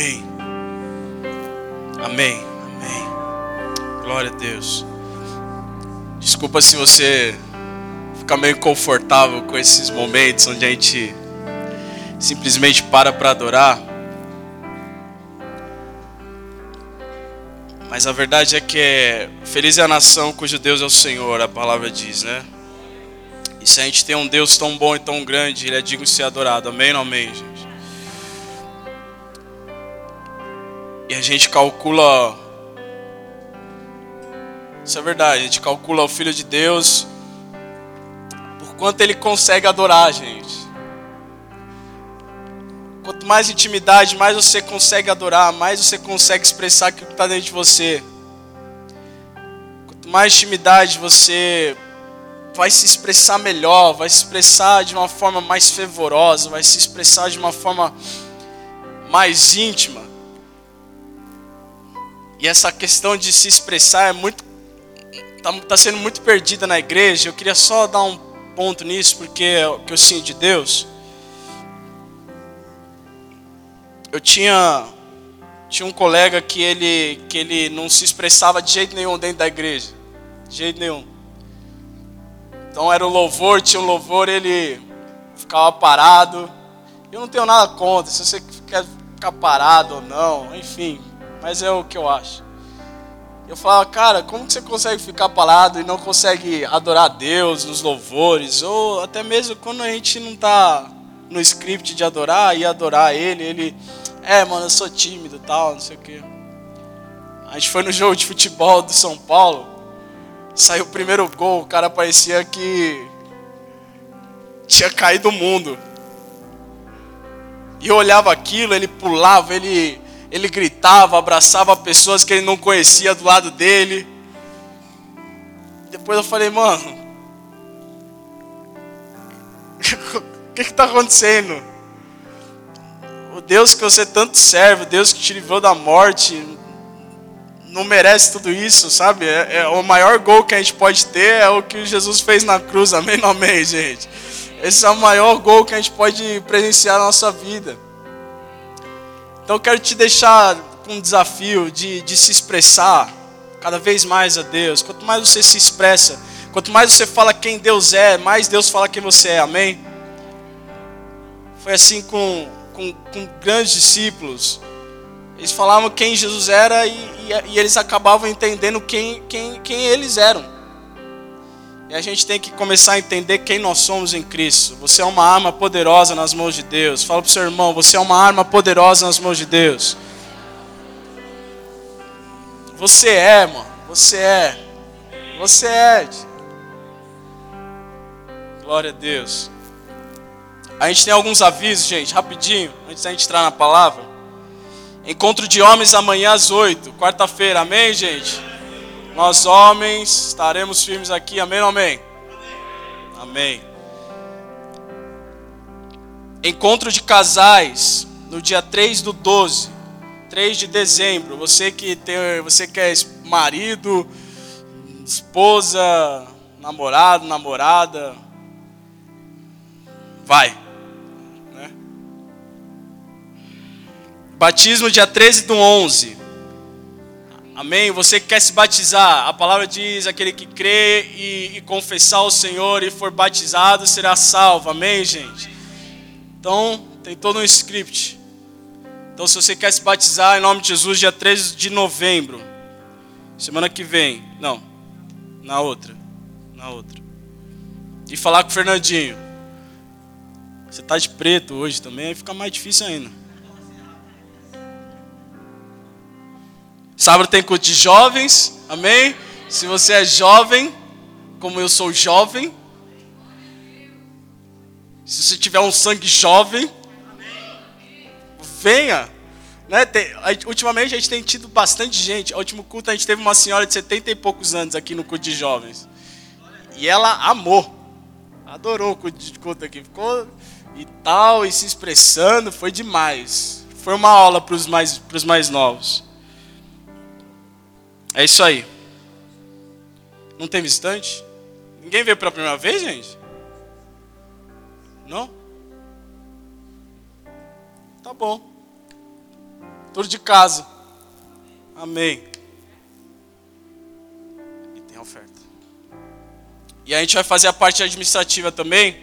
Amém. Amém. Amém. Glória a Deus. Desculpa se você fica meio confortável com esses momentos onde a gente simplesmente para para adorar. Mas a verdade é que é, feliz é a nação cujo Deus é o Senhor, a palavra diz, né? E se a gente tem um Deus tão bom e tão grande, Ele é digno de ser adorado. Amém ou amém, gente? E a gente calcula. Isso é verdade, a gente calcula o Filho de Deus por quanto ele consegue adorar, gente. Quanto mais intimidade, mais você consegue adorar, mais você consegue expressar aquilo que está dentro de você. Quanto mais intimidade você vai se expressar melhor, vai se expressar de uma forma mais fervorosa, vai se expressar de uma forma mais íntima. E essa questão de se expressar é muito está tá sendo muito perdida na igreja. Eu queria só dar um ponto nisso porque é o que eu sinto de Deus. Eu tinha tinha um colega que ele que ele não se expressava de jeito nenhum dentro da igreja, de jeito nenhum. Então era o louvor, tinha um louvor, ele ficava parado. Eu não tenho nada contra, se você quer ficar parado ou não, enfim, mas é o que eu acho. Eu falava, cara, como que você consegue ficar parado e não consegue adorar a Deus nos louvores? Ou até mesmo quando a gente não está no script de adorar e adorar Ele, Ele, é, mano, eu sou tímido e tal, não sei o quê. A gente foi no jogo de futebol do São Paulo, saiu o primeiro gol, o cara parecia que tinha caído o mundo. E eu olhava aquilo, ele pulava, ele ele gritava, abraçava pessoas que ele não conhecia do lado dele. Depois eu falei, mano, o que está acontecendo? O Deus que você tanto serve, o Deus que te livrou da morte, não merece tudo isso, sabe? É, é, o maior gol que a gente pode ter é o que Jesus fez na cruz, amém, amém, gente? Esse é o maior gol que a gente pode presenciar na nossa vida. Então eu quero te deixar com um desafio de, de se expressar cada vez mais a Deus. Quanto mais você se expressa, quanto mais você fala quem Deus é, mais Deus fala quem você é, amém? Foi assim com, com, com grandes discípulos. Eles falavam quem Jesus era e, e, e eles acabavam entendendo quem, quem, quem eles eram. E a gente tem que começar a entender quem nós somos em Cristo. Você é uma arma poderosa nas mãos de Deus. Fala para o seu irmão, você é uma arma poderosa nas mãos de Deus. Você é, mano. Você é. Você é. Glória a Deus. A gente tem alguns avisos, gente, rapidinho, antes da gente entrar na palavra. Encontro de homens amanhã às 8, quarta-feira, amém, gente? Nós homens estaremos firmes aqui, amém ou amém? Amém. Encontro de casais no dia 3 do 12, 3 de dezembro. Você que tem, você que é marido, esposa, namorado, namorada, vai. Né? Batismo dia 13 do 11. Amém? Você que quer se batizar, a palavra diz: aquele que crê e, e, confessar o Senhor e for batizado será salvo. Amém, gente? Então, tem todo um script. Então, se você quer se batizar, em nome de Jesus, dia 13 de novembro, semana que vem, não, na outra, na outra. E falar com o Fernandinho. Você tá de preto hoje também, aí fica mais difícil ainda. Sábado tem culto de jovens, amém? Se você é jovem, como eu sou jovem, se você tiver um sangue jovem, venha. Né? Tem, ultimamente a gente tem tido bastante gente. O último culto a gente teve uma senhora de 70 e poucos anos aqui no culto de jovens. E ela amou. Adorou o culto de culto aqui. Ficou e tal, e se expressando. Foi demais. Foi uma aula para os mais, mais novos. É isso aí. Não tem visitante? Ninguém veio pela primeira vez, gente? Não? Tá bom. Tudo de casa. Amém. E tem oferta. E a gente vai fazer a parte administrativa também.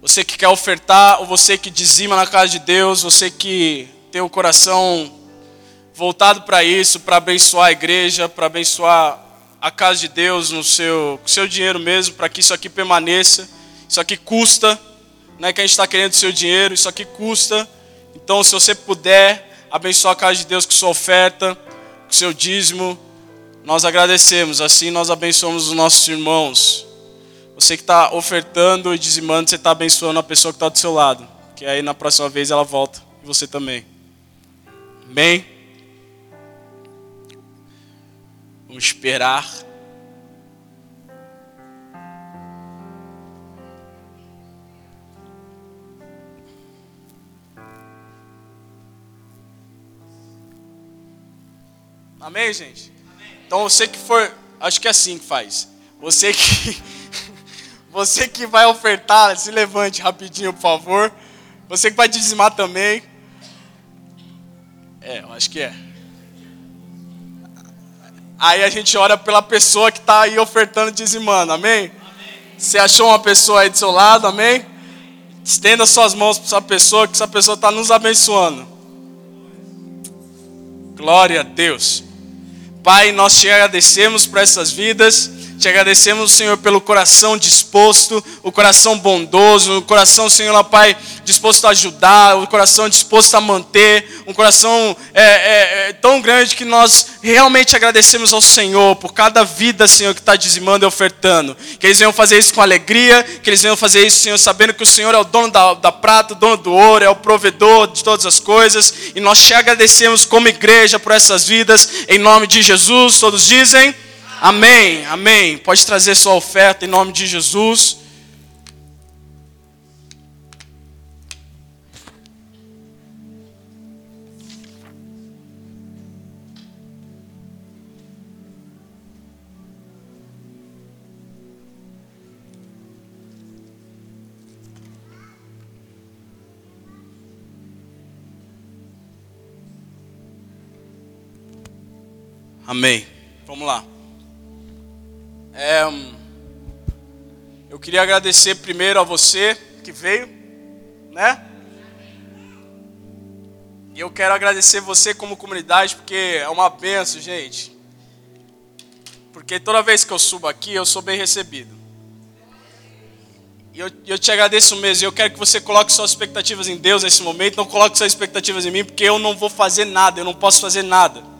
Você que quer ofertar, ou você que dizima na casa de Deus, você que tem o coração voltado para isso, para abençoar a igreja, para abençoar a casa de Deus no seu, seu dinheiro mesmo, para que isso aqui permaneça. Isso aqui custa, não é que a gente está querendo seu dinheiro, isso aqui custa. Então, se você puder abençoar a casa de Deus com sua oferta, com seu dízimo, nós agradecemos. Assim nós abençoamos os nossos irmãos. Você que está ofertando e dizimando, você está abençoando a pessoa que está do seu lado. Que aí na próxima vez ela volta. E você também. Amém? Vamos esperar. Amém, gente? Amém. Então você que for, acho que é assim que faz. Você que você que vai ofertar, se levante rapidinho, por favor. Você que vai dizimar também. É, eu acho que é. Aí a gente ora pela pessoa que está aí ofertando, dizimando, amém? amém? Você achou uma pessoa aí do seu lado, amém? Estenda suas mãos para essa pessoa, que essa pessoa está nos abençoando. Glória a Deus. Pai, nós te agradecemos por essas vidas. Te agradecemos, Senhor, pelo coração disposto, o coração bondoso, o coração, Senhor, Pai, disposto a ajudar, o coração disposto a manter, um coração é, é, é, tão grande que nós realmente agradecemos ao Senhor por cada vida, Senhor, que está dizimando e ofertando. Que eles venham fazer isso com alegria, que eles venham fazer isso, Senhor, sabendo que o Senhor é o dono da, da prata, o dono do ouro, é o provedor de todas as coisas. E nós te agradecemos como igreja por essas vidas, em nome de Jesus. Todos dizem. Amém, amém. Pode trazer sua oferta em nome de Jesus. Amém. Vamos lá. É, eu queria agradecer primeiro a você que veio, né? E eu quero agradecer você como comunidade, porque é uma benção, gente. Porque toda vez que eu subo aqui, eu sou bem recebido. E eu, eu te agradeço mesmo. E eu quero que você coloque suas expectativas em Deus nesse momento. Não coloque suas expectativas em mim, porque eu não vou fazer nada, eu não posso fazer nada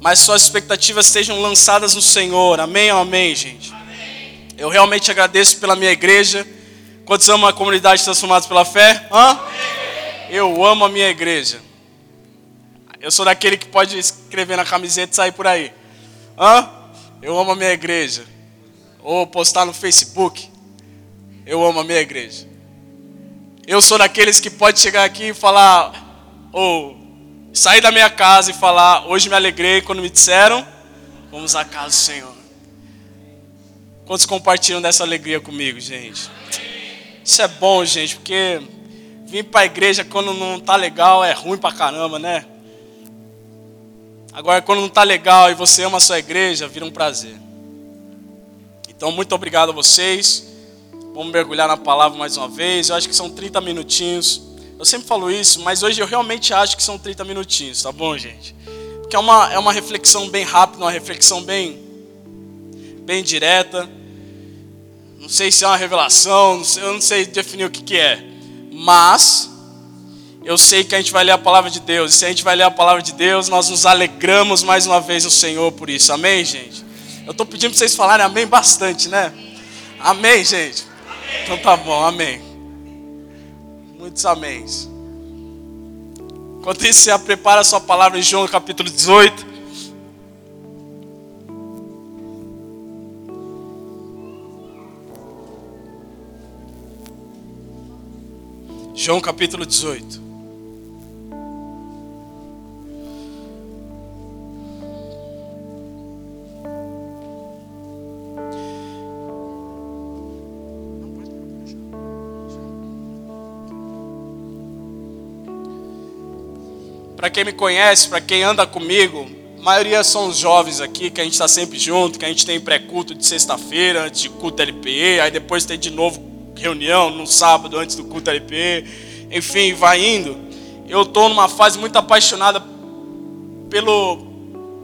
mas suas expectativas estejam lançadas no Senhor. Amém ou amém, gente? Amém. Eu realmente agradeço pela minha igreja. Quantos amam a comunidade transformados pela fé? Hã? Eu amo a minha igreja. Eu sou daquele que pode escrever na camiseta e sair por aí. Hã? Eu amo a minha igreja. Ou postar no Facebook. Eu amo a minha igreja. Eu sou daqueles que pode chegar aqui e falar, ou sair da minha casa e falar: Hoje me alegrei quando me disseram, vamos à casa do Senhor. Quantos compartilham dessa alegria comigo, gente? Isso é bom, gente, porque vir para a igreja quando não tá legal é ruim pra caramba, né? Agora, quando não tá legal e você ama a sua igreja, vira um prazer. Então, muito obrigado a vocês. Vamos mergulhar na palavra mais uma vez. Eu acho que são 30 minutinhos. Eu sempre falo isso, mas hoje eu realmente acho que são 30 minutinhos, tá bom, gente? Porque é uma, é uma reflexão bem rápida, uma reflexão bem, bem direta. Não sei se é uma revelação, eu não sei definir o que, que é. Mas eu sei que a gente vai ler a palavra de Deus. E se a gente vai ler a palavra de Deus, nós nos alegramos mais uma vez no Senhor por isso. Amém, gente? Eu estou pedindo para vocês falarem amém bastante, né? Amém, gente? Então tá bom, amém. Muitos améns. Enquanto isso, você prepara a sua palavra em João capítulo 18. João capítulo 18. Para quem me conhece, para quem anda comigo, a maioria são os jovens aqui, que a gente está sempre junto, que a gente tem pré-culto de sexta-feira, antes de culto LPE, aí depois tem de novo reunião no sábado antes do culto LPE, enfim, vai indo. Eu estou numa fase muito apaixonada pelo,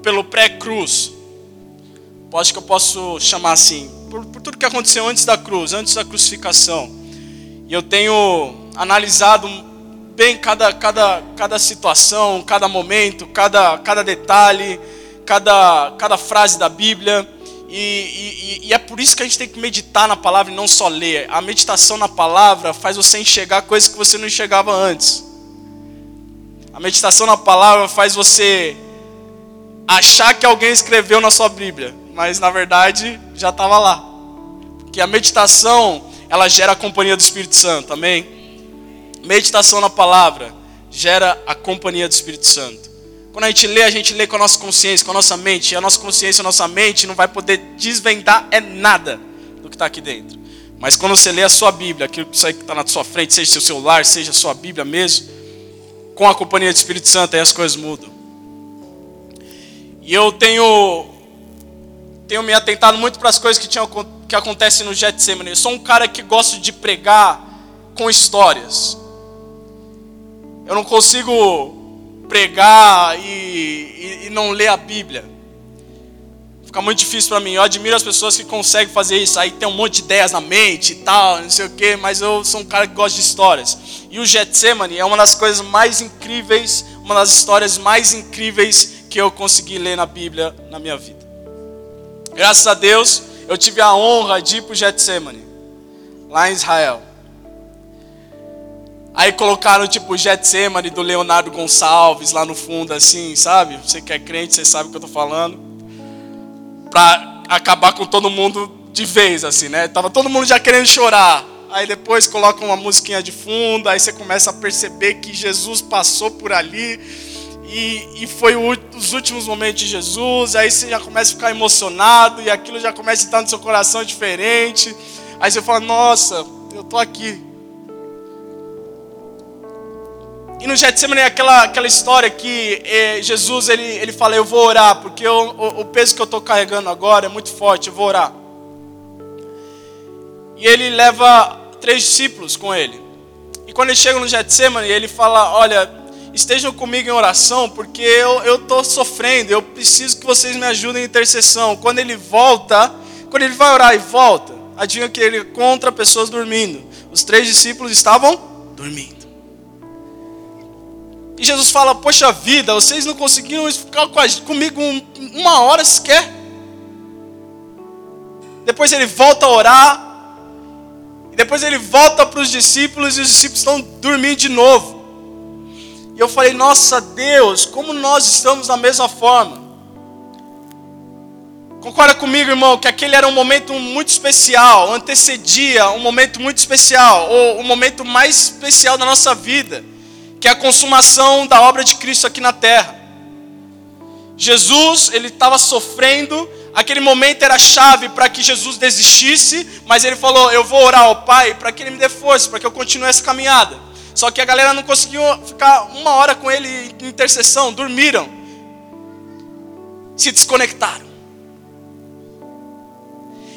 pelo pré-cruz. Acho que eu posso chamar assim, por, por tudo que aconteceu antes da cruz, antes da crucificação. E eu tenho analisado bem cada, cada, cada situação, cada momento, cada, cada detalhe, cada, cada frase da Bíblia. E, e, e, é por isso que a gente tem que meditar na palavra e não só ler. A meditação na palavra faz você enxergar coisas que você não enxergava antes. A meditação na palavra faz você achar que alguém escreveu na sua Bíblia, mas na verdade já estava lá. Porque a meditação, ela gera a companhia do Espírito Santo, amém? Meditação na palavra gera a companhia do Espírito Santo. Quando a gente lê, a gente lê com a nossa consciência, com a nossa mente. E a nossa consciência, a nossa mente não vai poder desvendar é nada do que está aqui dentro. Mas quando você lê a sua Bíblia, aquilo que está na sua frente, seja seu celular, seja a sua Bíblia mesmo, com a companhia do Espírito Santo, aí as coisas mudam. E eu tenho, tenho me atentado muito para as coisas que, tinham, que acontecem no Getsemane. Eu sou um cara que gosta de pregar com histórias. Eu não consigo pregar e, e, e não ler a Bíblia. Fica muito difícil para mim. Eu admiro as pessoas que conseguem fazer isso. Aí tem um monte de ideias na mente e tal, não sei o quê, mas eu sou um cara que gosta de histórias. E o Getsemane é uma das coisas mais incríveis, uma das histórias mais incríveis que eu consegui ler na Bíblia na minha vida. Graças a Deus, eu tive a honra de ir para o Getsemane, lá em Israel. Aí colocaram tipo Getsemane do Leonardo Gonçalves lá no fundo, assim, sabe? Você que é crente, você sabe o que eu tô falando. Pra acabar com todo mundo de vez, assim, né? Tava todo mundo já querendo chorar. Aí depois coloca uma musiquinha de fundo, aí você começa a perceber que Jesus passou por ali e, e foi o, os últimos momentos de Jesus. Aí você já começa a ficar emocionado e aquilo já começa a estar no seu coração diferente. Aí você fala: Nossa, eu tô aqui E no Getsemane é aquela, aquela história que eh, Jesus ele, ele fala, eu vou orar, porque eu, o, o peso que eu estou carregando agora é muito forte, eu vou orar. E ele leva três discípulos com ele. E quando ele chega no Getsemane, ele fala, olha, estejam comigo em oração, porque eu estou sofrendo, eu preciso que vocês me ajudem em intercessão. Quando ele volta, quando ele vai orar e volta, adivinha que ele contra pessoas dormindo. Os três discípulos estavam dormindo. E Jesus fala: Poxa vida, vocês não conseguiram ficar comigo uma hora sequer. Depois ele volta a orar. E depois ele volta para os discípulos e os discípulos estão dormindo de novo. E eu falei: Nossa Deus, como nós estamos da mesma forma. Concorda comigo, irmão, que aquele era um momento muito especial, antecedia um momento muito especial, ou o momento mais especial da nossa vida que é a consumação da obra de Cristo aqui na terra. Jesus, ele estava sofrendo, aquele momento era chave para que Jesus desistisse, mas ele falou: Eu vou orar ao Pai para que ele me dê força, para que eu continue essa caminhada. Só que a galera não conseguiu ficar uma hora com ele em intercessão, dormiram, se desconectaram.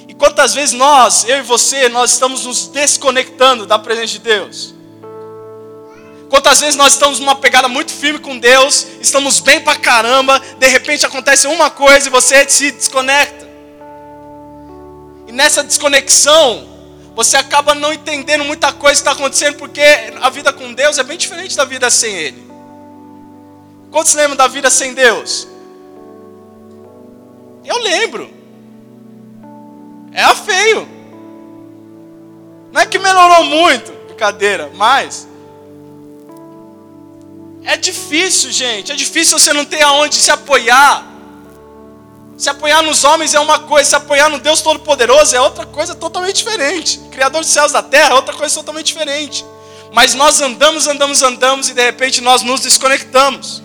E quantas vezes nós, eu e você, nós estamos nos desconectando da presença de Deus? Quantas vezes nós estamos numa pegada muito firme com Deus, estamos bem pra caramba, de repente acontece uma coisa e você se desconecta. E nessa desconexão, você acaba não entendendo muita coisa que está acontecendo, porque a vida com Deus é bem diferente da vida sem Ele. Quantos lembram da vida sem Deus? Eu lembro. Era feio. Não é que melhorou muito, brincadeira, mas é difícil, gente. É difícil você não ter aonde se apoiar. Se apoiar nos homens é uma coisa, se apoiar no Deus Todo-Poderoso é outra coisa totalmente diferente. Criador dos céus e da terra é outra coisa totalmente diferente. Mas nós andamos, andamos, andamos e de repente nós nos desconectamos.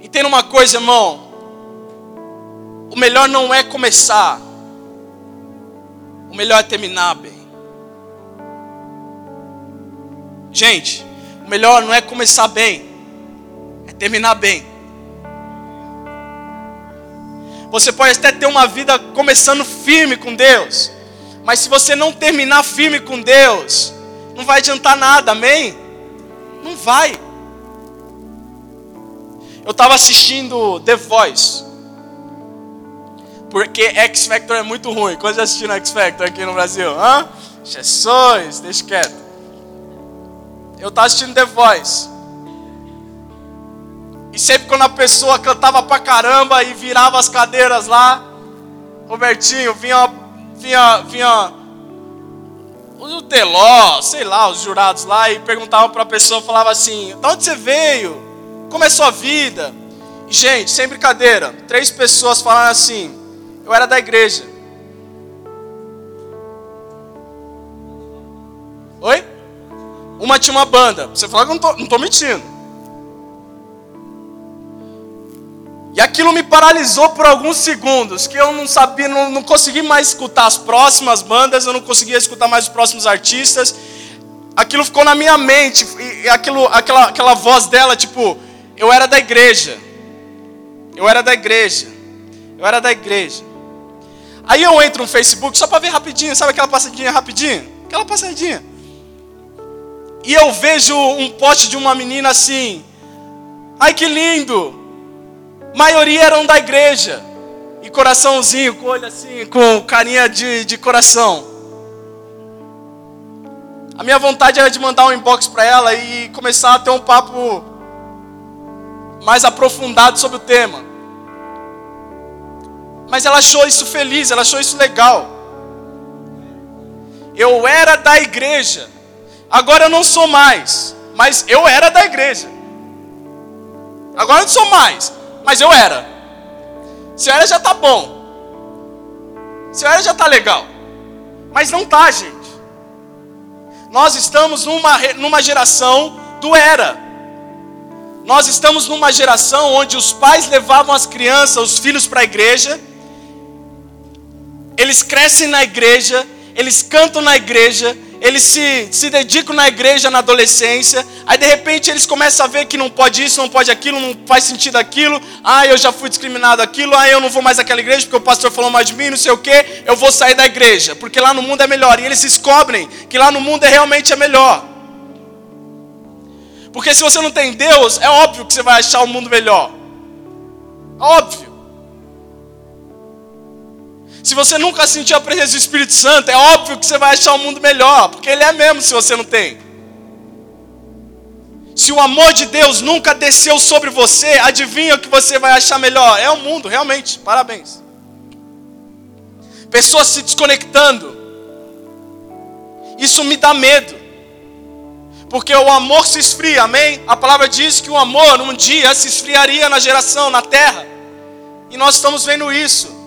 Entenda uma coisa, irmão. O melhor não é começar, o melhor é terminar bem. Gente, O melhor não é começar bem, é terminar bem. Você pode até ter uma vida começando firme com Deus, mas se você não terminar firme com Deus, não vai adiantar nada, amém? Não vai. Eu estava assistindo The Voice. Porque X Factor é muito ruim. Quando já assistiram X Factor aqui no Brasil? Hã? Jesus, deixa quieto. Eu estava assistindo The Voice. E sempre quando a pessoa cantava pra caramba e virava as cadeiras lá, Robertinho, vinha, vinha, vinha o Teló, sei lá, os jurados lá, e perguntavam para a pessoa, falava assim, de onde você veio? Como é sua vida? Gente, sem brincadeira, três pessoas falaram assim: eu era da igreja. Oi? Uma tinha uma banda. Você falou que eu não estou mentindo. E aquilo me paralisou por alguns segundos, que eu não sabia, não, não consegui mais escutar as próximas bandas, eu não conseguia escutar mais os próximos artistas. Aquilo ficou na minha mente, e aquilo, aquela, aquela voz dela, tipo, eu era da igreja. Eu era da igreja. Eu era da igreja. Aí eu entro no Facebook só para ver rapidinho, sabe aquela passadinha rapidinho? Aquela passadinha. E eu vejo um poste de uma menina assim. Ai que lindo! maioria eram da igreja. E coraçãozinho, com olho assim, com carinha de, de coração. A minha vontade era de mandar um inbox para ela e começar a ter um papo mais aprofundado sobre o tema. Mas ela achou isso feliz, ela achou isso legal. Eu era da igreja, agora eu não sou mais, mas eu era da igreja. Agora eu não sou mais, mas eu era. Se eu era já tá bom. Se eu era já tá legal. Mas não tá, gente. Nós estamos numa, numa geração do era. Nós estamos numa geração onde os pais levavam as crianças, os filhos para a igreja, eles crescem na igreja, eles cantam na igreja, eles se, se dedicam na igreja na adolescência, aí de repente eles começam a ver que não pode isso, não pode aquilo, não faz sentido aquilo, ah, eu já fui discriminado aquilo, ah, eu não vou mais àquela igreja porque o pastor falou mais de mim, não sei o que, eu vou sair da igreja, porque lá no mundo é melhor, e eles descobrem que lá no mundo é realmente é melhor. Porque se você não tem Deus, é óbvio que você vai achar o mundo melhor. Óbvio. Se você nunca sentiu a presença do Espírito Santo, é óbvio que você vai achar o mundo melhor, porque ele é mesmo se você não tem. Se o amor de Deus nunca desceu sobre você, adivinha o que você vai achar melhor? É o mundo, realmente. Parabéns. Pessoas se desconectando. Isso me dá medo porque o amor se esfria, amém? A palavra diz que o amor um dia se esfriaria na geração, na terra, e nós estamos vendo isso.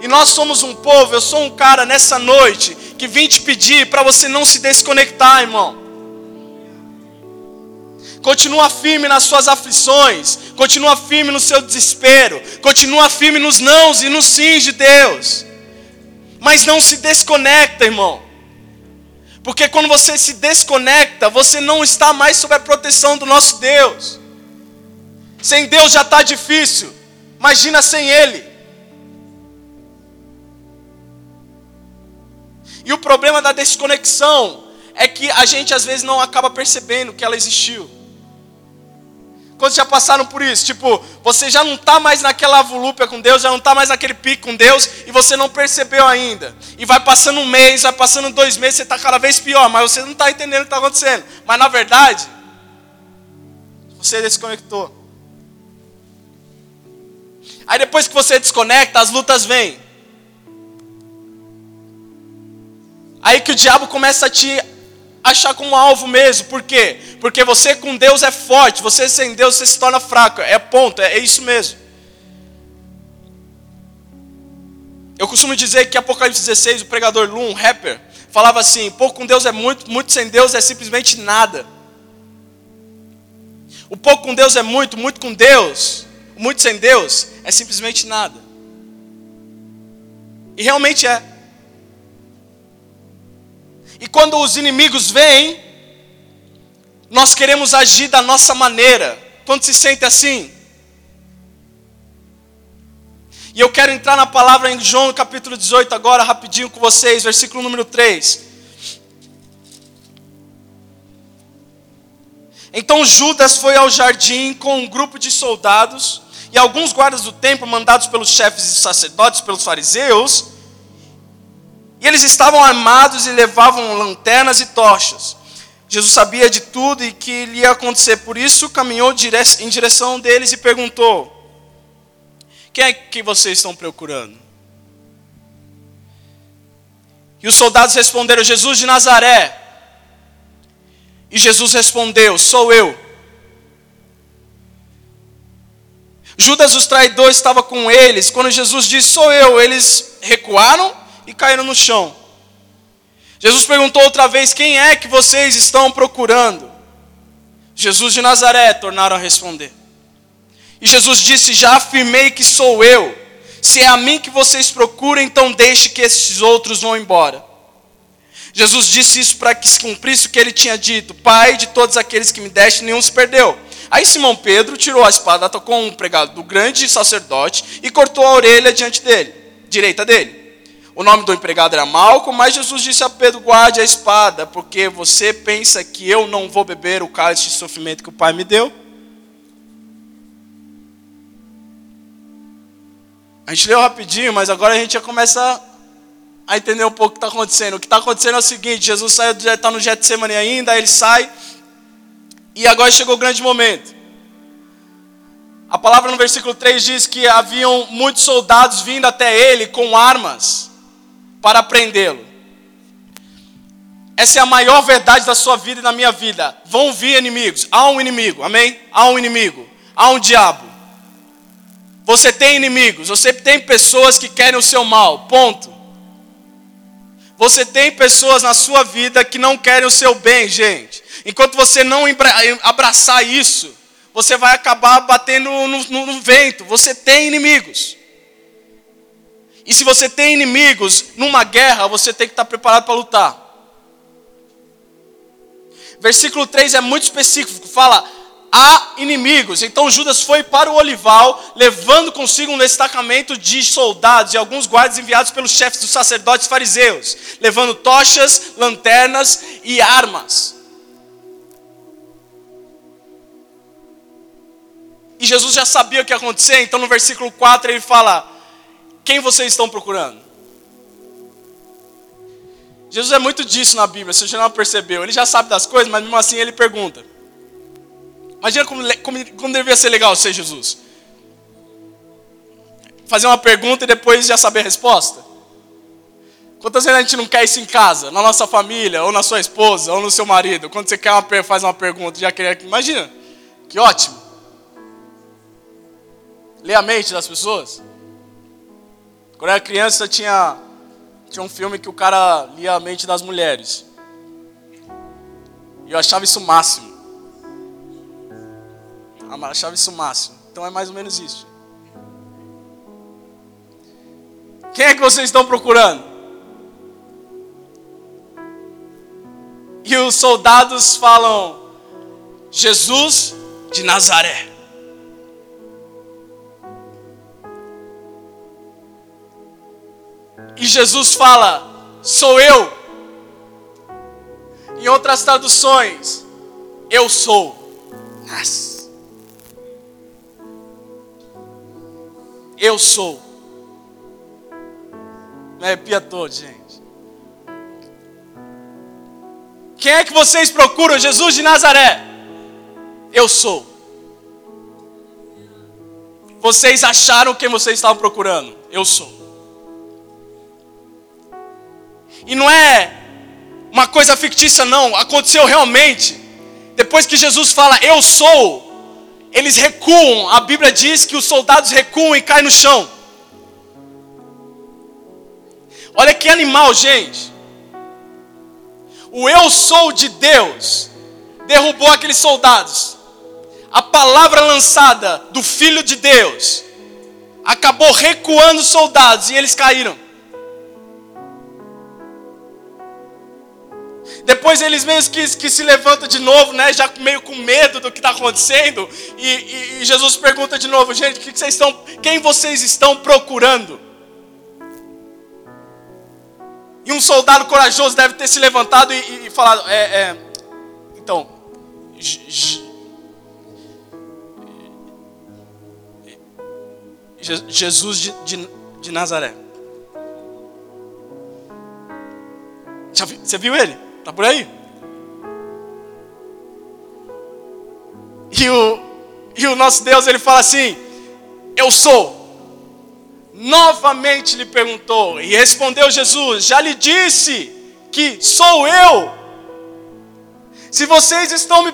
E nós somos um povo, eu sou um cara nessa noite que vim te pedir para você não se desconectar, irmão. Continua firme nas suas aflições, continua firme no seu desespero, continua firme nos nãos e nos sims de Deus. Mas não se desconecta, irmão. Porque quando você se desconecta, você não está mais sob a proteção do nosso Deus. Sem Deus já está difícil. Imagina sem Ele. E o problema da desconexão é que a gente às vezes não acaba percebendo que ela existiu. Quantos já passaram por isso? Tipo, você já não está mais naquela volúpia com Deus, já não está mais naquele pico com Deus, e você não percebeu ainda. E vai passando um mês, vai passando dois meses, você está cada vez pior, mas você não está entendendo o que está acontecendo. Mas na verdade, você desconectou. Aí depois que você desconecta, as lutas vêm. Aí que o diabo começa a te achar como alvo mesmo. Por quê? Porque você com Deus é forte, você sem Deus você se torna fraco. É ponto, é, é isso mesmo. Eu costumo dizer que Apocalipse 16, o pregador Lu, um rapper, falava assim: pouco com Deus é muito, muito sem Deus é simplesmente nada. O pouco com Deus é muito, muito com Deus, muito sem Deus é simplesmente nada. E realmente é. E quando os inimigos vêm, nós queremos agir da nossa maneira. Quando se sente assim? E eu quero entrar na palavra em João capítulo 18 agora, rapidinho com vocês, versículo número 3. Então Judas foi ao jardim com um grupo de soldados e alguns guardas do templo mandados pelos chefes e sacerdotes, pelos fariseus, e eles estavam armados e levavam lanternas e tochas. Jesus sabia de tudo e que lhe ia acontecer, por isso caminhou em direção deles e perguntou: Quem é que vocês estão procurando? E os soldados responderam: Jesus de Nazaré. E Jesus respondeu: Sou eu. Judas, os traidores, estava com eles. Quando Jesus disse: Sou eu, eles recuaram e caíram no chão. Jesus perguntou outra vez: Quem é que vocês estão procurando? Jesus de Nazaré tornaram a responder. E Jesus disse: Já afirmei que sou eu. Se é a mim que vocês procuram, então deixe que esses outros vão embora. Jesus disse isso para que se cumprisse o que ele tinha dito: Pai de todos aqueles que me deste, nenhum se perdeu. Aí Simão Pedro tirou a espada, atacou um pregado do grande sacerdote e cortou a orelha diante dele, direita dele. O nome do empregado era Malco, mas Jesus disse a Pedro: guarde a espada, porque você pensa que eu não vou beber o cálice de sofrimento que o Pai me deu? A gente leu rapidinho, mas agora a gente já começa a entender um pouco o que está acontecendo. O que está acontecendo é o seguinte: Jesus está no Getsemane ainda, ele sai, e agora chegou o grande momento. A palavra no versículo 3 diz que haviam muitos soldados vindo até ele com armas para prendê-lo. Essa é a maior verdade da sua vida e da minha vida. Vão vir inimigos. Há um inimigo, amém? Há um inimigo. Há um diabo. Você tem inimigos. Você tem pessoas que querem o seu mal. Ponto. Você tem pessoas na sua vida que não querem o seu bem, gente. Enquanto você não abraçar isso, você vai acabar batendo no, no, no vento. Você tem inimigos. E se você tem inimigos numa guerra, você tem que estar preparado para lutar. Versículo 3 é muito específico, fala: há inimigos. Então Judas foi para o olival, levando consigo um destacamento de soldados e alguns guardas enviados pelos chefes dos sacerdotes fariseus, levando tochas, lanternas e armas. E Jesus já sabia o que ia acontecer, então no versículo 4 ele fala: quem vocês estão procurando? Jesus é muito disso na Bíblia, se você não percebeu. Ele já sabe das coisas, mas mesmo assim ele pergunta. Imagina como, como, como deveria ser legal ser Jesus. Fazer uma pergunta e depois já saber a resposta. Quantas vezes a gente não quer isso em casa, na nossa família, ou na sua esposa, ou no seu marido? Quando você quer uma, faz uma pergunta, já quer. Imagina, que ótimo. Lê a mente das pessoas. Quando eu era criança, tinha, tinha um filme que o cara lia a mente das mulheres. E eu achava isso o máximo. Eu achava isso o máximo. Então é mais ou menos isso. Quem é que vocês estão procurando? E os soldados falam: Jesus de Nazaré. E Jesus fala: Sou eu. Em outras traduções, eu sou. Nossa. Eu sou. Me arrepia todo, gente. Quem é que vocês procuram? Jesus de Nazaré. Eu sou. Vocês acharam quem vocês estavam procurando? Eu sou. E não é uma coisa fictícia, não. Aconteceu realmente. Depois que Jesus fala, Eu sou, eles recuam. A Bíblia diz que os soldados recuam e caem no chão. Olha que animal, gente. O eu sou de Deus derrubou aqueles soldados. A palavra lançada do Filho de Deus acabou recuando os soldados e eles caíram. Depois eles meio que, que se levantam de novo, né? Já meio com medo do que está acontecendo. E, e, e, Jesus pergunta de novo, gente, que vocês estão, quem vocês estão procurando? E um soldado corajoso deve ter se levantado e, e falado, é, é, então, Jesus de, de, de Nazaré. Você viu ele? Tá por aí? E o, e o nosso Deus, ele fala assim: Eu sou. Novamente lhe perguntou, e respondeu Jesus: Já lhe disse que sou eu. Se vocês estão me,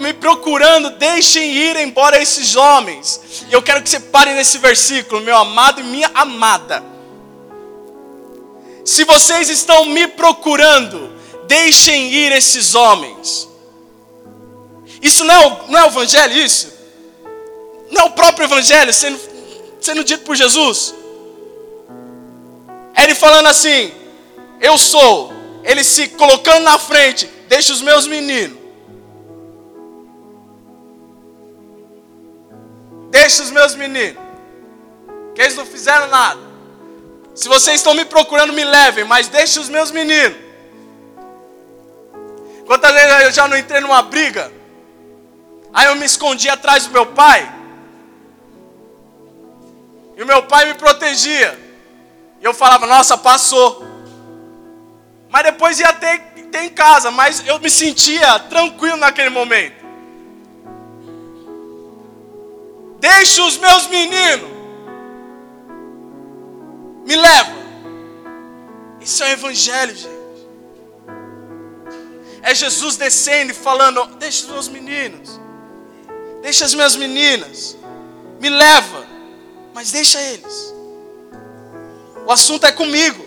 me procurando, deixem ir embora esses homens. E eu quero que você pare nesse versículo, meu amado e minha amada. Se vocês estão me procurando, deixem ir esses homens. Isso não é o, não é o Evangelho, isso? Não é o próprio Evangelho sendo, sendo dito por Jesus? É ele falando assim: Eu sou. Ele se colocando na frente: Deixa os meus meninos. Deixa os meus meninos. Que eles não fizeram nada. Se vocês estão me procurando, me levem, mas deixe os meus meninos. Quantas vezes eu já não entrei numa briga? Aí eu me escondi atrás do meu pai. E o meu pai me protegia. E eu falava, nossa, passou. Mas depois ia ter, ter em casa. Mas eu me sentia tranquilo naquele momento. Deixa os meus meninos. Me leva. Isso é o evangelho, gente. É Jesus descendo e falando: Deixa os meus meninos, deixa as minhas meninas, me leva, mas deixa eles. O assunto é comigo.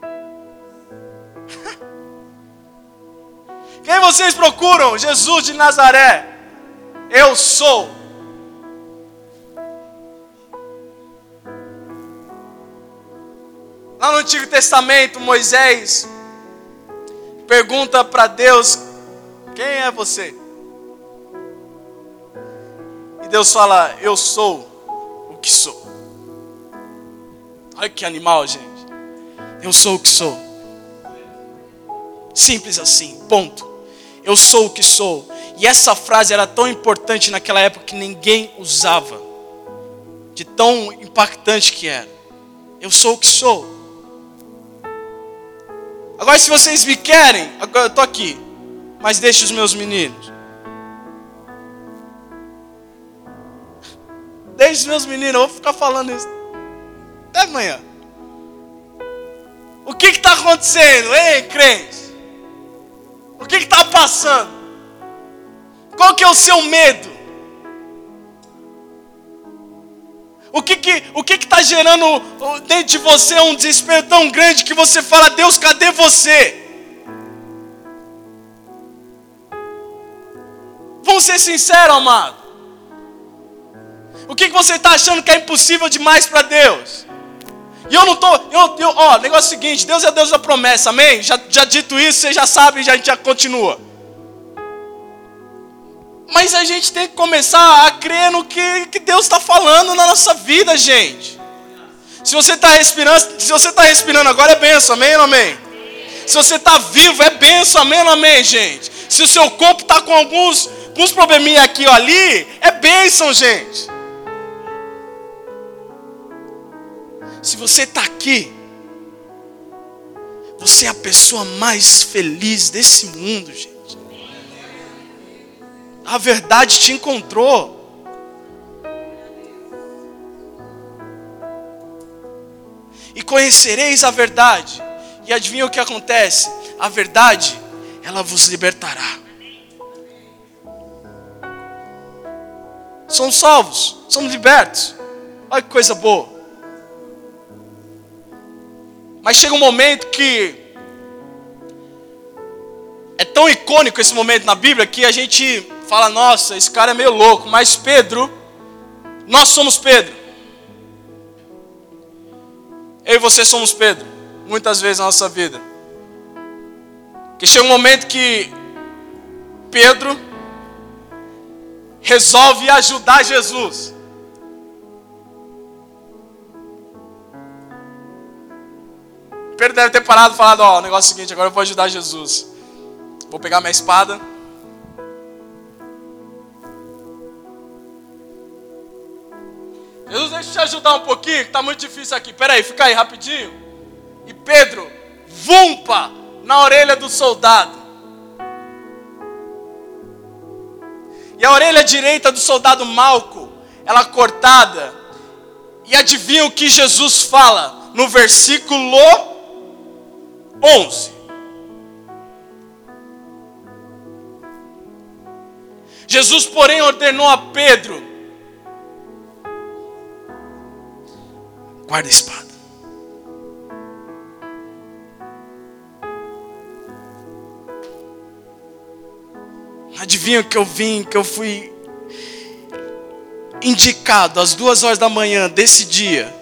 Quem vocês procuram? Jesus de Nazaré. Eu sou. Lá no Antigo Testamento, Moisés pergunta para Deus: Quem é você? E Deus fala: Eu sou o que sou. Olha que animal, gente. Eu sou o que sou. Simples assim, ponto. Eu sou o que sou. E essa frase era tão importante naquela época que ninguém usava. De tão impactante que era. Eu sou o que sou. Agora, se vocês me querem, agora eu estou aqui, mas deixe os meus meninos. Deixe os meus meninos, eu vou ficar falando isso até amanhã. O que está acontecendo, hein, crente? O que está passando? Qual que é o seu medo? O que que o que está gerando dentro de você um desespero tão grande que você fala, Deus, cadê você? Vamos ser sinceros, amado. O que, que você está achando que é impossível demais para Deus? E eu não estou, eu, eu, ó, negócio é o seguinte, Deus é Deus da promessa, amém? Já, já dito isso, você já sabe, já, a gente já continua. Mas a gente tem que começar a crer no que, que Deus está falando na nossa vida, gente. Se você está respirando, se você está respirando agora é benção, amém ou amém? Se você está vivo é benção, amém ou amém, gente? Se o seu corpo está com alguns, alguns probleminha aqui ou ali, é benção, gente. Se você está aqui, você é a pessoa mais feliz desse mundo, gente. A verdade te encontrou. E conhecereis a verdade. E adivinha o que acontece? A verdade, ela vos libertará. Somos salvos, somos libertos. Olha que coisa boa. Mas chega um momento que é tão icônico esse momento na Bíblia que a gente fala, nossa, esse cara é meio louco, mas Pedro, nós somos Pedro. Eu e você somos Pedro, muitas vezes na nossa vida. Que chega um momento que Pedro resolve ajudar Jesus. Pedro deve ter parado e falado: Ó, oh, o negócio é o seguinte, agora eu vou ajudar Jesus. Vou pegar minha espada. Jesus, deixa eu te ajudar um pouquinho, que está muito difícil aqui. Pera aí, fica aí rapidinho. E Pedro, vumpa na orelha do soldado. E a orelha direita do soldado Malco, ela cortada. E adivinha o que Jesus fala no versículo 11. Jesus, porém, ordenou a Pedro: guarda a espada. Adivinha que eu vim, que eu fui indicado às duas horas da manhã desse dia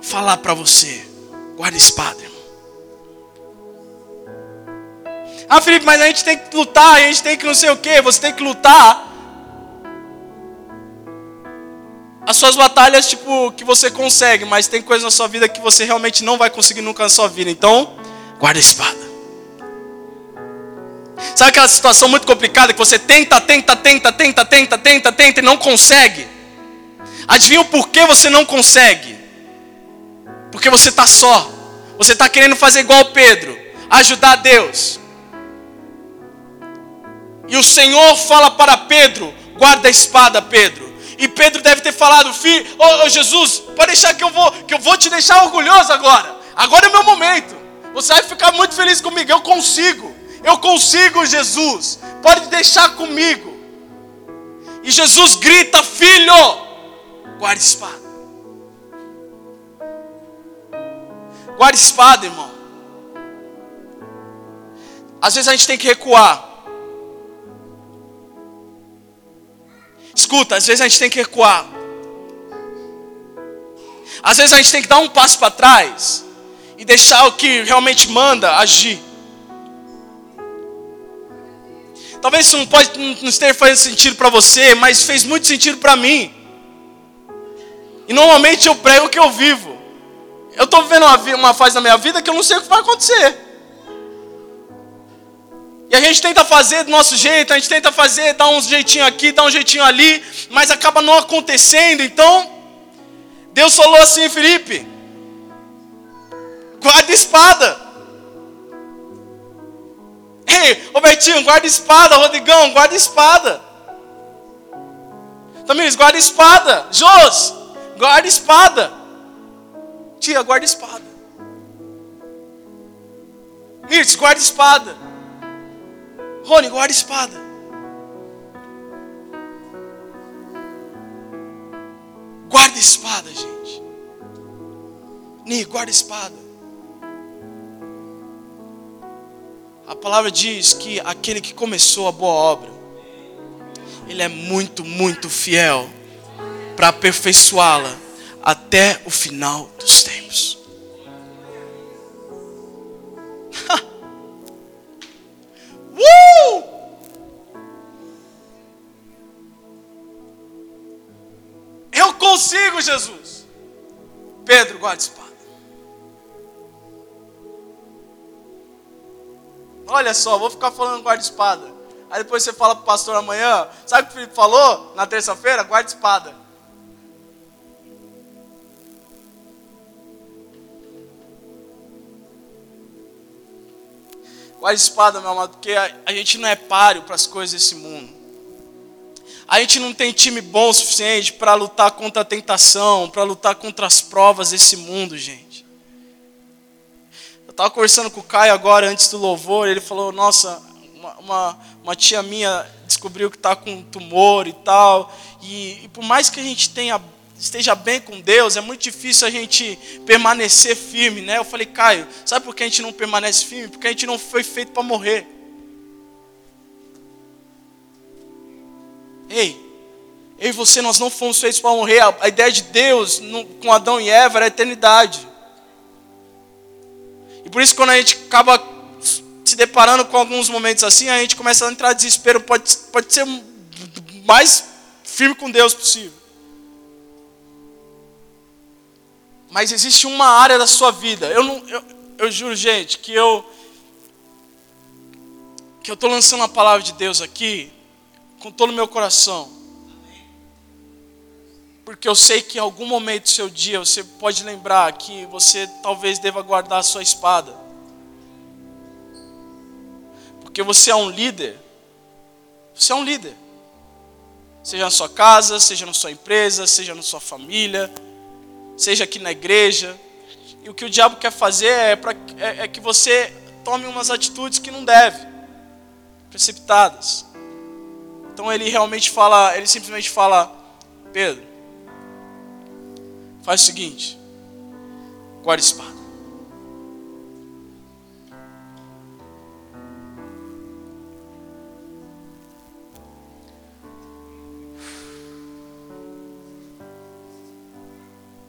falar para você, guarda a espada, irmão. Ah, Felipe, mas a gente tem que lutar, a gente tem que não sei o que, você tem que lutar. As suas batalhas, tipo, que você consegue, mas tem coisas na sua vida que você realmente não vai conseguir nunca na sua vida. Então, guarda a espada. Sabe aquela situação muito complicada que você tenta, tenta, tenta, tenta, tenta, tenta, tenta e não consegue? Adivinha o porquê você não consegue? Porque você está só. Você está querendo fazer igual Pedro, ajudar Deus. E o Senhor fala para Pedro: guarda a espada, Pedro. E Pedro deve ter falado: Filho, oh, oh, Jesus, pode deixar que eu vou, que eu vou te deixar orgulhoso agora. Agora é o meu momento. Você vai ficar muito feliz comigo. Eu consigo. Eu consigo, Jesus. Pode deixar comigo. E Jesus grita: Filho, guarda espada. Guarda espada, irmão. Às vezes a gente tem que recuar. Escuta, às vezes a gente tem que recuar. Às vezes a gente tem que dar um passo para trás e deixar o que realmente manda agir. Talvez isso não pode não esteja fazendo sentido para você, mas fez muito sentido para mim. E normalmente eu prego o que eu vivo. Eu estou vivendo uma, uma fase da minha vida que eu não sei o que vai acontecer. E a gente tenta fazer do nosso jeito, a gente tenta fazer, dar um jeitinho aqui, dar um jeitinho ali, mas acaba não acontecendo. Então, Deus falou assim, Felipe: guarda espada. Ei, Robertinho, guarda espada. Rodrigão, guarda espada. Tamires, guarda espada. Jos, guarda espada. Tia, guarda espada. Mirtz, guarda espada. Rony, guarda a espada. Guarda a espada, gente. Ni, guarda a espada. A palavra diz que aquele que começou a boa obra, ele é muito, muito fiel para aperfeiçoá-la até o final dos tempos. consigo, Jesus. Pedro, guarda espada. Olha só, vou ficar falando guarda espada. Aí depois você fala para o pastor amanhã. Sabe o que o Felipe falou na terça-feira? Guarda espada. com a espada, meu amado, porque a, a gente não é páreo para as coisas desse mundo. A gente não tem time bom o suficiente para lutar contra a tentação, para lutar contra as provas desse mundo, gente. Eu estava conversando com o Caio agora, antes do louvor, ele falou: Nossa, uma, uma, uma tia minha descobriu que está com tumor e tal. E, e por mais que a gente tenha esteja bem com Deus, é muito difícil a gente permanecer firme, né? Eu falei, Caio, sabe por que a gente não permanece firme? Porque a gente não foi feito para morrer. Ei, Eu e você, nós não fomos feitos para morrer. A, ideia de Deus no, com Adão e Eva era a eternidade. E por isso, quando a gente acaba se deparando com alguns momentos assim, a gente começa a entrar em desespero. Pode, pode ser mais firme com Deus possível. Mas existe uma área da sua vida. Eu, não, eu, eu juro, gente, que eu que eu estou lançando a palavra de Deus aqui com todo o meu coração. Porque eu sei que em algum momento do seu dia você pode lembrar que você talvez deva guardar a sua espada. Porque você é um líder. Você é um líder. Seja na sua casa, seja na sua empresa, seja na sua família, seja aqui na igreja. E o que o diabo quer fazer é, pra, é, é que você tome umas atitudes que não deve, precipitadas. Então ele realmente fala, ele simplesmente fala, Pedro, faz o seguinte, guarda a espada.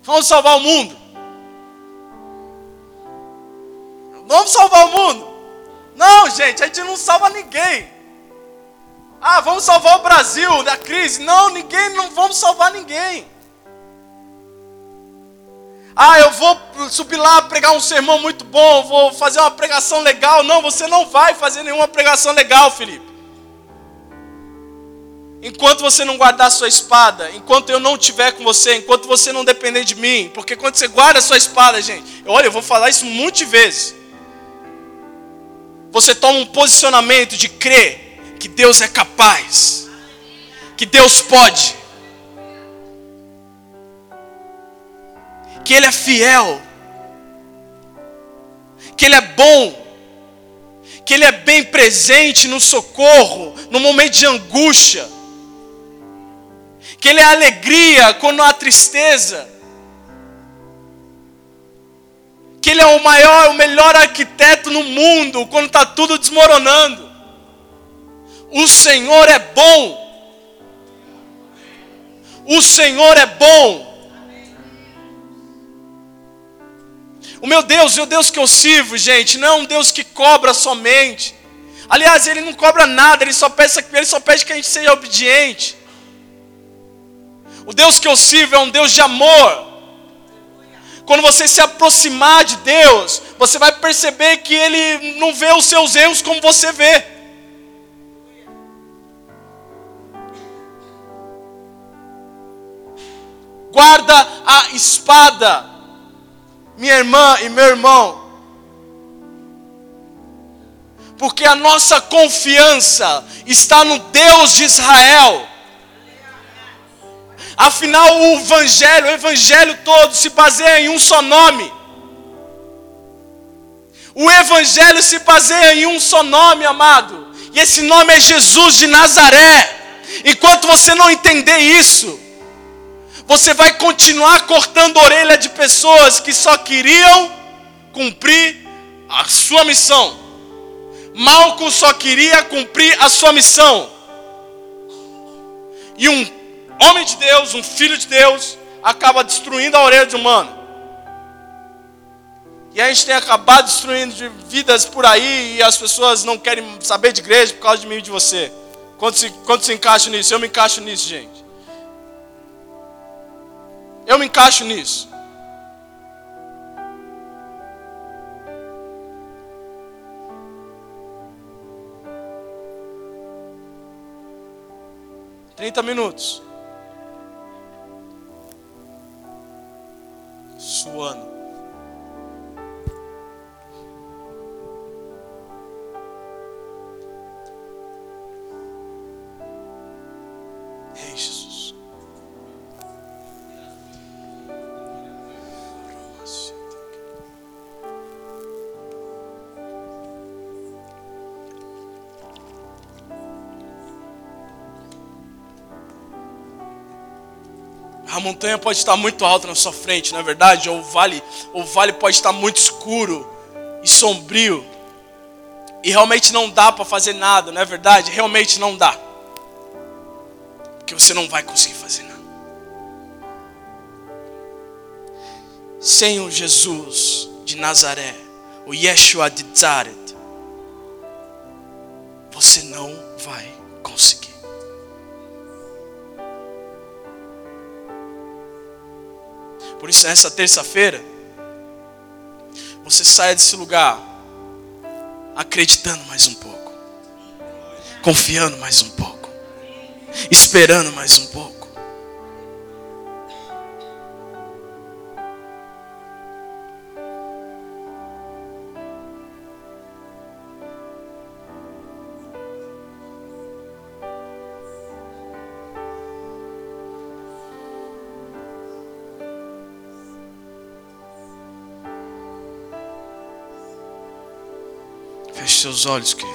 Vamos salvar o mundo. Vamos salvar o mundo. Não, gente, a gente não salva ninguém. Ah, vamos salvar o Brasil da crise. Não, ninguém, não vamos salvar ninguém. Ah, eu vou subir lá pregar um sermão muito bom, vou fazer uma pregação legal. Não, você não vai fazer nenhuma pregação legal, Felipe. Enquanto você não guardar sua espada, enquanto eu não estiver com você, enquanto você não depender de mim, porque quando você guarda sua espada, gente, olha, eu vou falar isso muitas vezes. Você toma um posicionamento de crer que Deus é capaz, que Deus pode, que Ele é fiel, que Ele é bom, que Ele é bem presente no socorro, no momento de angústia que Ele é alegria quando há tristeza, que Ele é o maior, o melhor arquiteto no mundo quando está tudo desmoronando. O Senhor é bom. O Senhor é bom. O meu Deus, o Deus que eu sirvo, gente, não é um Deus que cobra somente. Aliás, ele não cobra nada, ele só pede, ele só pede que a gente seja obediente. O Deus que eu sirvo é um Deus de amor. Quando você se aproximar de Deus, você vai perceber que Ele não vê os seus erros como você vê. Guarda a espada, minha irmã e meu irmão, porque a nossa confiança está no Deus de Israel. Afinal, o evangelho, o evangelho todo se baseia em um só nome. O evangelho se baseia em um só nome, amado. E esse nome é Jesus de Nazaré. Enquanto você não entender isso, você vai continuar cortando a orelha de pessoas que só queriam cumprir a sua missão. Malco só queria cumprir a sua missão. E um homem de Deus, um filho de Deus, acaba destruindo a orelha de humano. E a gente tem acabado destruindo de vidas por aí e as pessoas não querem saber de igreja por causa de mim e de você. Quanto se, quanto se encaixa nisso? Eu me encaixo nisso, gente. Eu me encaixo nisso. Trinta minutos. suando. Ei, Jesus. A montanha pode estar muito alta na sua frente, não é verdade? Ou o vale, ou o vale pode estar muito escuro e sombrio. E realmente não dá para fazer nada, não é verdade? Realmente não dá. Porque você não vai conseguir fazer nada. Sem o Jesus de Nazaré, o Yeshua de Zaret, você não vai conseguir. Por isso, nessa terça-feira, você saia desse lugar acreditando mais um pouco, confiando mais um pouco, esperando mais um pouco. Seus olhos, querido.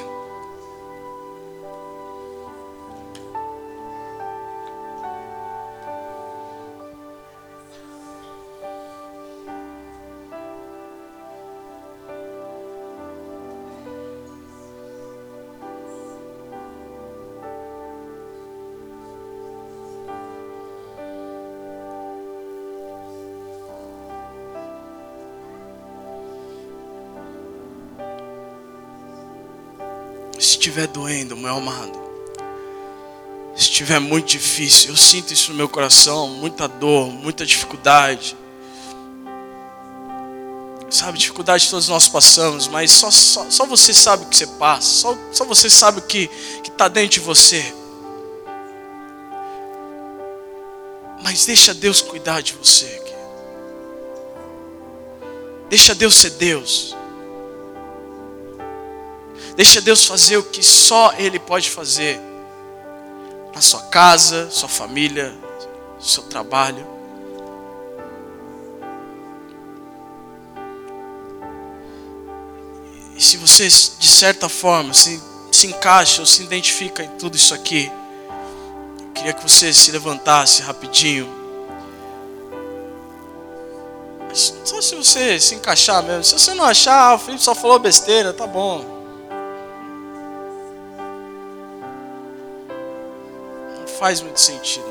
Se estiver doendo, meu amado, se estiver muito difícil, eu sinto isso no meu coração, muita dor, muita dificuldade. Sabe, dificuldade todos nós passamos, mas só, só, só você sabe o que você passa, só, só você sabe o que está dentro de você. Mas deixa Deus cuidar de você. Deixa Deus ser Deus. Deixa Deus fazer o que só Ele pode fazer na sua casa, sua família, seu trabalho. E se você, de certa forma, se, se encaixa ou se identifica em tudo isso aqui, eu queria que você se levantasse rapidinho. Só se você se encaixar mesmo. Se você não achar, o Felipe só falou besteira, tá bom. Faz muito sentido.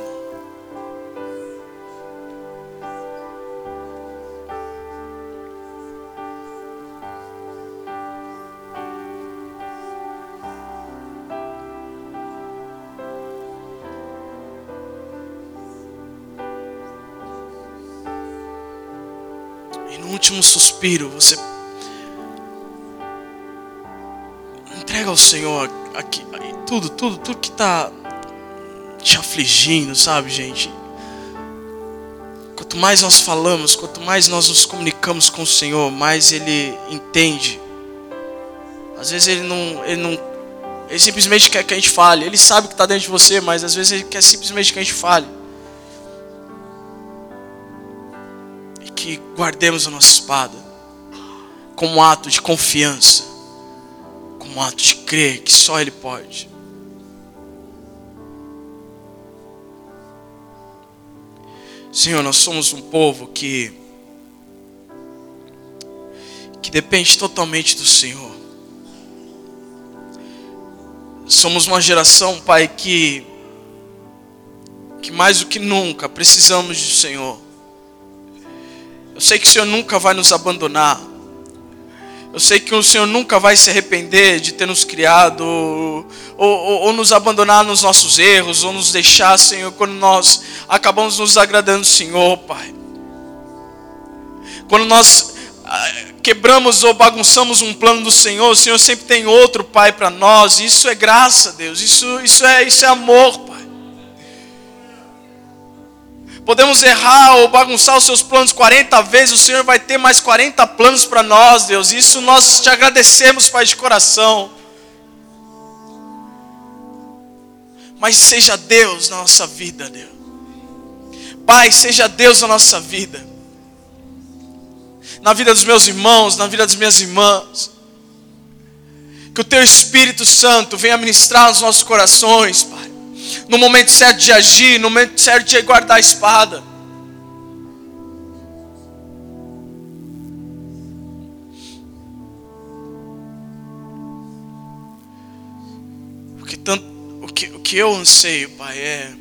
E no último suspiro, você entrega ao Senhor aqui, tudo, tudo, tudo que está te afligindo, sabe, gente? Quanto mais nós falamos, quanto mais nós nos comunicamos com o Senhor, mais Ele entende. Às vezes Ele não, Ele não, Ele simplesmente quer que a gente fale. Ele sabe que está dentro de você, mas às vezes Ele quer simplesmente que a gente fale. E que guardemos a nossa espada como ato de confiança, como ato de crer que só Ele pode. Senhor, nós somos um povo que que depende totalmente do Senhor. Somos uma geração, Pai, que que mais do que nunca precisamos do Senhor. Eu sei que o Senhor nunca vai nos abandonar. Eu sei que o Senhor nunca vai se arrepender de ter nos criado, ou, ou, ou, nos abandonar nos nossos erros, ou nos deixar, Senhor, quando nós acabamos nos agradando, Senhor, Pai. Quando nós ah, quebramos ou bagunçamos um plano do Senhor, o Senhor sempre tem outro, Pai, para nós. Isso é graça, Deus. Isso, isso, é, isso é amor, Pai. Podemos errar ou bagunçar os seus planos 40 vezes, o Senhor vai ter mais 40 planos para nós, Deus. Isso nós te agradecemos, Pai, de coração. Mas seja Deus na nossa vida, Deus. Pai, seja Deus na nossa vida. Na vida dos meus irmãos, na vida das minhas irmãs. Que o Teu Espírito Santo venha ministrar nos nossos corações, Pai no momento certo de agir, no momento certo de guardar a espada. O que, tanto, que, o que eu anseio, Pai, é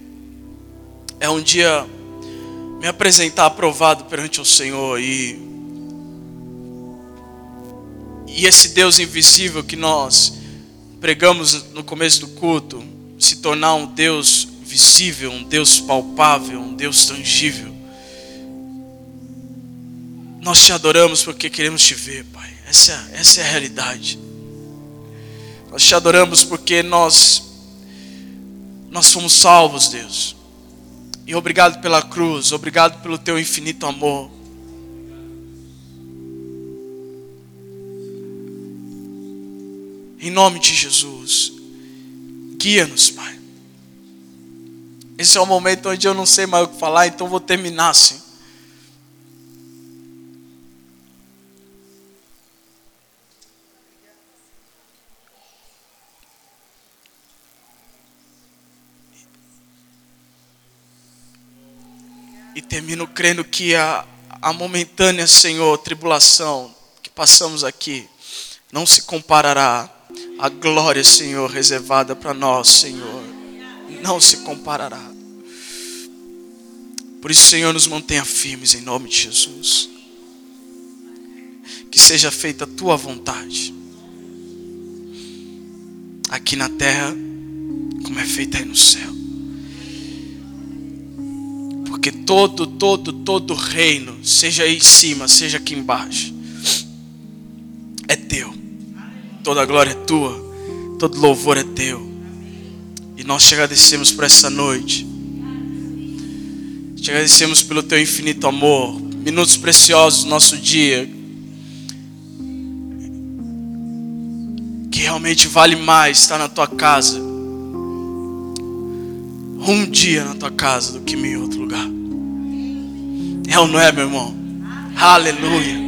é um dia me apresentar aprovado perante o Senhor e e esse Deus invisível que nós pregamos no começo do culto se tornar um Deus visível, um Deus palpável, um Deus tangível. Nós te adoramos porque queremos te ver, Pai. Essa, essa é a realidade. Nós te adoramos porque nós nós fomos salvos, Deus. E obrigado pela cruz, obrigado pelo teu infinito amor. Em nome de Jesus, guia-nos, Pai. Esse é o momento onde eu não sei mais o que falar, então vou terminar assim. Termino crendo que a, a momentânea, Senhor, tribulação que passamos aqui não se comparará à glória, Senhor, reservada para nós, Senhor. Não se comparará. Por isso, Senhor, nos mantenha firmes em nome de Jesus. Que seja feita a tua vontade. Aqui na terra, como é feita aí no céu. Porque todo, todo, todo reino, seja aí em cima, seja aqui embaixo, é teu. Toda glória é tua, todo louvor é teu. E nós te agradecemos por essa noite. Te agradecemos pelo teu infinito amor, minutos preciosos do nosso dia. Que realmente vale mais estar na tua casa um dia na tua casa do que em outro lugar. É ou não é, meu irmão? Aleluia.